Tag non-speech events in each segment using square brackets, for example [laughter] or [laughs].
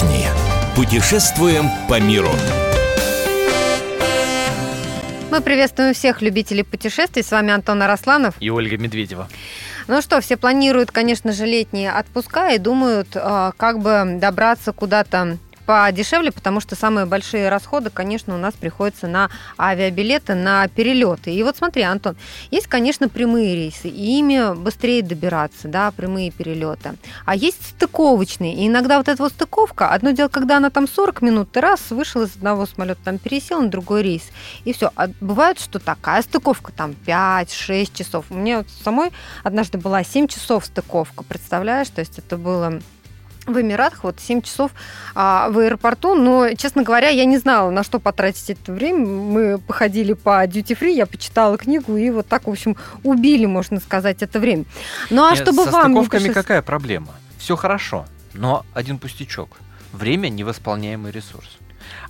отдохни. Путешествуем по миру. Мы приветствуем всех любителей путешествий. С вами Антон Арасланов и Ольга Медведева. Ну что, все планируют, конечно же, летние отпуска и думают, а, как бы добраться куда-то подешевле, потому что самые большие расходы, конечно, у нас приходятся на авиабилеты, на перелеты. И вот смотри, Антон, есть, конечно, прямые рейсы, и ими быстрее добираться, да, прямые перелеты. А есть стыковочные, и иногда вот эта вот стыковка, одно дело, когда она там 40 минут, ты раз вышел из одного самолета, там пересел на другой рейс, и все. А бывает, что такая стыковка там 5-6 часов. У меня вот самой однажды была 7 часов стыковка, представляешь? То есть это было в Эмиратах, вот 7 часов а, в аэропорту, но, честно говоря, я не знала, на что потратить это время. Мы походили по duty free, я почитала книгу, и вот так, в общем, убили, можно сказать, это время. Ну, а Нет, чтобы со вам... Со стыковками пишет... какая проблема? Все хорошо, но один пустячок. Время – невосполняемый ресурс.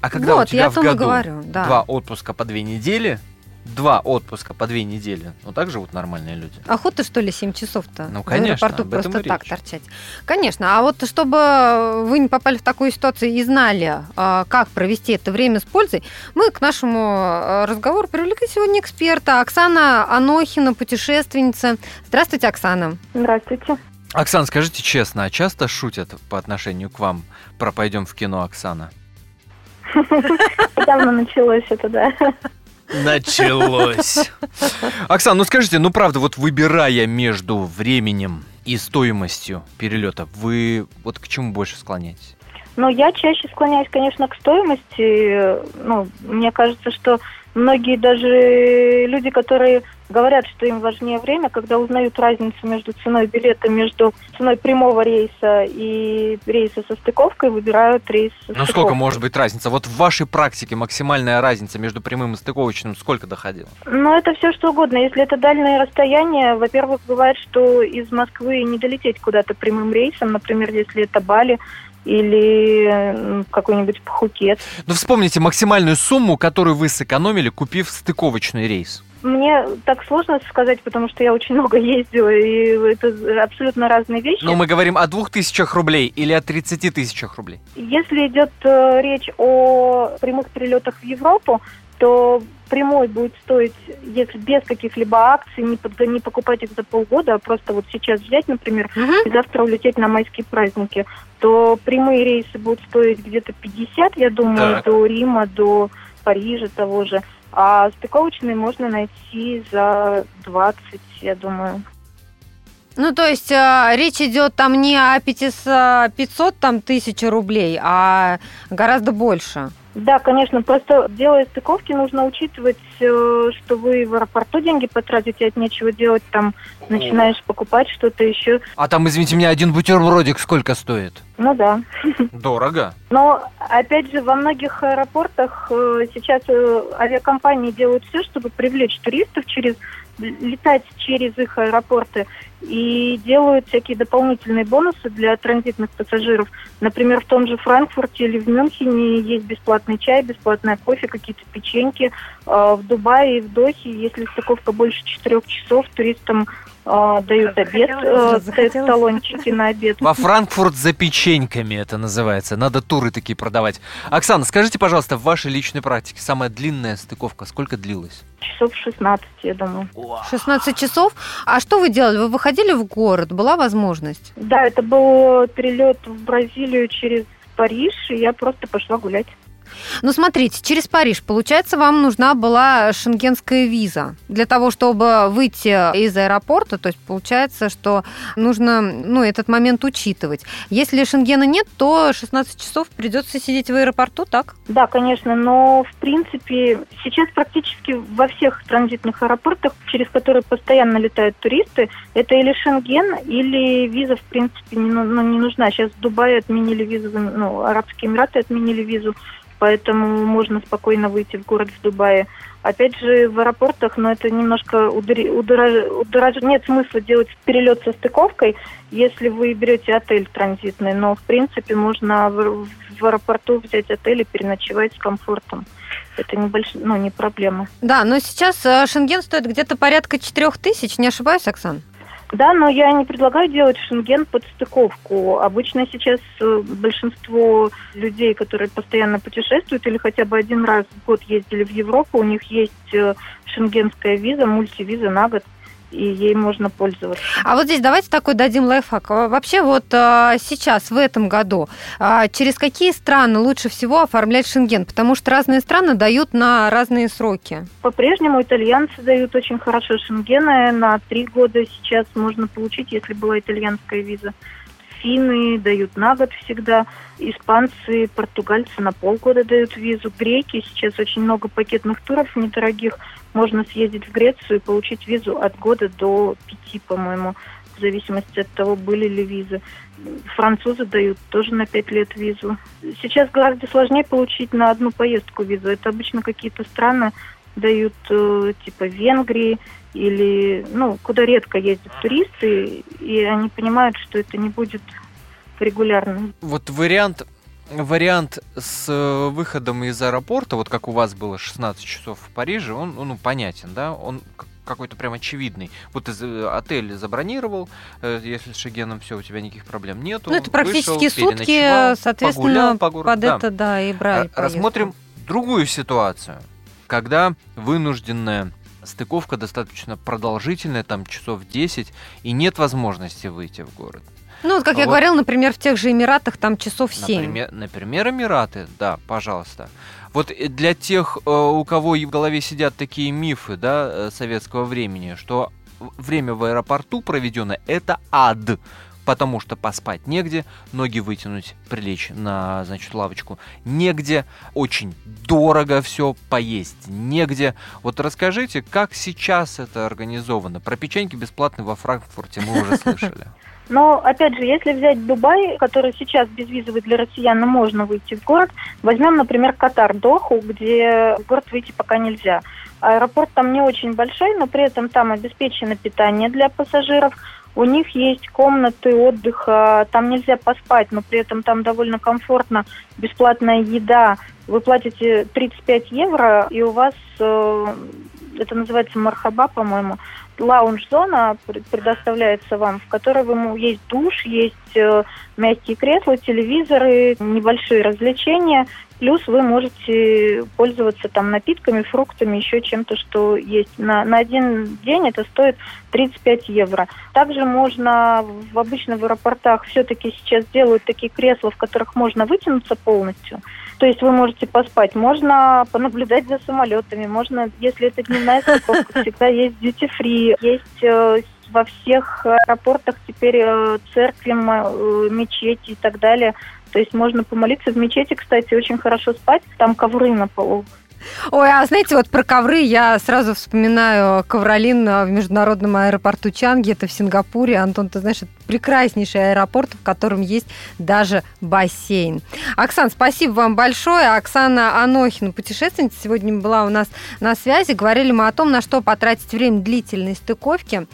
А когда вот, у тебя в году говорю, да. два отпуска по две недели – два отпуска по две недели. Ну, так живут нормальные люди. Охота, что ли, 7 часов-то? Ну, конечно. В аэропорту просто так торчать. Конечно. А вот чтобы вы не попали в такую ситуацию и знали, а, как провести это время с пользой, мы к нашему а, разговору привлекли сегодня эксперта Оксана Анохина, путешественница. Здравствуйте, Оксана. Здравствуйте. Оксана, скажите честно, а часто шутят по отношению к вам про «пойдем в кино, Оксана»? [laughs] Давно началось это, да. Началось. Оксана, ну скажите, ну правда, вот выбирая между временем и стоимостью перелета, вы вот к чему больше склоняетесь? Ну, я чаще склоняюсь, конечно, к стоимости. Ну, мне кажется, что многие даже люди, которые говорят, что им важнее время, когда узнают разницу между ценой билета, между ценой прямого рейса и рейса со стыковкой, выбирают рейс со Ну, сколько может быть разница? Вот в вашей практике максимальная разница между прямым и стыковочным сколько доходила? Ну, это все что угодно. Если это дальние расстояния, во-первых, бывает, что из Москвы не долететь куда-то прямым рейсом, например, если это Бали, или какой-нибудь Пхукет. Ну, вспомните максимальную сумму, которую вы сэкономили, купив стыковочный рейс. Мне так сложно сказать, потому что я очень много ездила, и это абсолютно разные вещи. Но мы говорим о двух тысячах рублей или о 30 тысячах рублей? Если идет э, речь о прямых перелетах в Европу, то прямой будет стоить, если без каких-либо акций, не, под, не покупать их за полгода, а просто вот сейчас взять, например, uh-huh. и завтра улететь на майские праздники, то прямые рейсы будут стоить где-то 50, я думаю, так. до Рима, до Парижа того же. А стыковочные можно найти за 20, я думаю. Ну, то есть э, речь идет там не о 500, 500 там, тысяч рублей, а гораздо больше. Да, конечно, просто делая стыковки, нужно учитывать, э, что вы в аэропорту деньги потратите, от нечего делать, там начинаешь покупать что-то еще. А там, извините меня, один бутербродик сколько стоит? Ну да. Дорого. Но, опять же, во многих аэропортах э, сейчас э, авиакомпании делают все, чтобы привлечь туристов через летать через их аэропорты и делают всякие дополнительные бонусы для транзитных пассажиров. Например, в том же Франкфурте или в Мюнхене есть бесплатный чай, бесплатный кофе, какие-то печеньки. А, в Дубае и в Дохе, если стыковка больше четырех часов, туристам а, дают обед, э, дают талончики на обед. Во Франкфурт за печеньками это называется. Надо туры такие продавать. Оксана, скажите, пожалуйста, в вашей личной практике самая длинная стыковка сколько длилась? Часов 16, я думаю. 16 часов? А что вы делали? Вы выходили в город? Была возможность? Да, это был перелет в Бразилию через Париж, и я просто пошла гулять. Ну, смотрите, через Париж, получается, вам нужна была шенгенская виза для того, чтобы выйти из аэропорта. То есть, получается, что нужно ну, этот момент учитывать. Если шенгена нет, то 16 часов придется сидеть в аэропорту, так? Да, конечно, но, в принципе, сейчас практически во всех транзитных аэропортах, через которые постоянно летают туристы, это или шенген, или виза, в принципе, не, ну, не нужна. Сейчас в Дубае отменили визу, ну, Арабские Эмираты отменили визу поэтому можно спокойно выйти в город в Дубае. Опять же, в аэропортах, но это немножко удорож... удорож... нет смысла делать перелет со стыковкой, если вы берете отель транзитный, но в принципе можно в, аэропорту взять отель и переночевать с комфортом. Это не, больш... ну, не проблема. Да, но сейчас э, шенген стоит где-то порядка 4 тысяч, не ошибаюсь, Оксан? Да, но я не предлагаю делать шенген под стыковку. Обычно сейчас э, большинство людей, которые постоянно путешествуют или хотя бы один раз в год ездили в Европу, у них есть э, шенгенская виза, мультивиза на год и ей можно пользоваться. А вот здесь давайте такой дадим лайфхак. Вообще вот а, сейчас, в этом году, а, через какие страны лучше всего оформлять шенген? Потому что разные страны дают на разные сроки. По-прежнему итальянцы дают очень хорошо шенгены. На три года сейчас можно получить, если была итальянская виза финны дают на год всегда, испанцы, португальцы на полгода дают визу, греки, сейчас очень много пакетных туров недорогих, можно съездить в Грецию и получить визу от года до пяти, по-моему, в зависимости от того, были ли визы. Французы дают тоже на пять лет визу. Сейчас гораздо сложнее получить на одну поездку визу. Это обычно какие-то страны дают, э, типа Венгрии, или, ну, куда редко ездят туристы, и они понимают, что это не будет регулярно. Вот вариант вариант с э, выходом из аэропорта, вот как у вас было 16 часов в Париже, он ну, понятен, да? Он какой-то прям очевидный. Вот из э, отель забронировал, э, если с Шегеном все, у тебя никаких проблем нету. Ну, это практически вышел, сутки, соответственно, погулял по городу. под да. это, да, и брали Рассмотрим другую ситуацию, когда вынужденная стыковка достаточно продолжительная, там часов 10, и нет возможности выйти в город. Ну, вот, как а я вот, говорил, например, в тех же Эмиратах там часов 7. Например, например, Эмираты, да, пожалуйста. Вот для тех, э, у кого в голове сидят такие мифы, да, э, советского времени, что время в аэропорту проведено это ад потому что поспать негде, ноги вытянуть, прилечь на, значит, лавочку негде, очень дорого все, поесть негде. Вот расскажите, как сейчас это организовано? Про печеньки бесплатные во Франкфурте мы уже слышали. [laughs] Но, опять же, если взять Дубай, который сейчас безвизовый для россиян, можно выйти в город, возьмем, например, Катар, Доху, где в город выйти пока нельзя. Аэропорт там не очень большой, но при этом там обеспечено питание для пассажиров – у них есть комнаты отдыха, там нельзя поспать, но при этом там довольно комфортно, бесплатная еда. Вы платите 35 евро, и у вас, э, это называется мархаба, по-моему, лаунж-зона предоставляется вам, в которой вы, есть душ, есть э, мягкие кресла, телевизоры, небольшие развлечения, Плюс вы можете пользоваться там напитками, фруктами, еще чем-то, что есть. На, на один день это стоит 35 евро. Также можно в обычно в аэропортах все-таки сейчас делают такие кресла, в которых можно вытянуться полностью. То есть вы можете поспать, можно понаблюдать за самолетами, можно, если это дневная стыковка, [laughs] всегда есть duty free, есть э, во всех аэропортах теперь э, церкви, э, мечети и так далее – то есть можно помолиться в мечети, кстати, очень хорошо спать, там ковры на полу. Ой, а знаете, вот про ковры я сразу вспоминаю ковролин в международном аэропорту Чанги, это в Сингапуре. Антон, ты знаешь, это прекраснейший аэропорт, в котором есть даже бассейн. Оксан, спасибо вам большое. Оксана Анохина, путешественница, сегодня была у нас на связи. Говорили мы о том, на что потратить время длительной стыковки.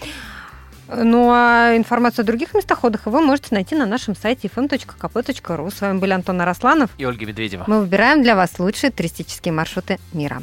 Ну а информацию о других местоходах вы можете найти на нашем сайте fm.kp.ru. С вами были Антон Арасланов и Ольга Медведева. Мы выбираем для вас лучшие туристические маршруты мира.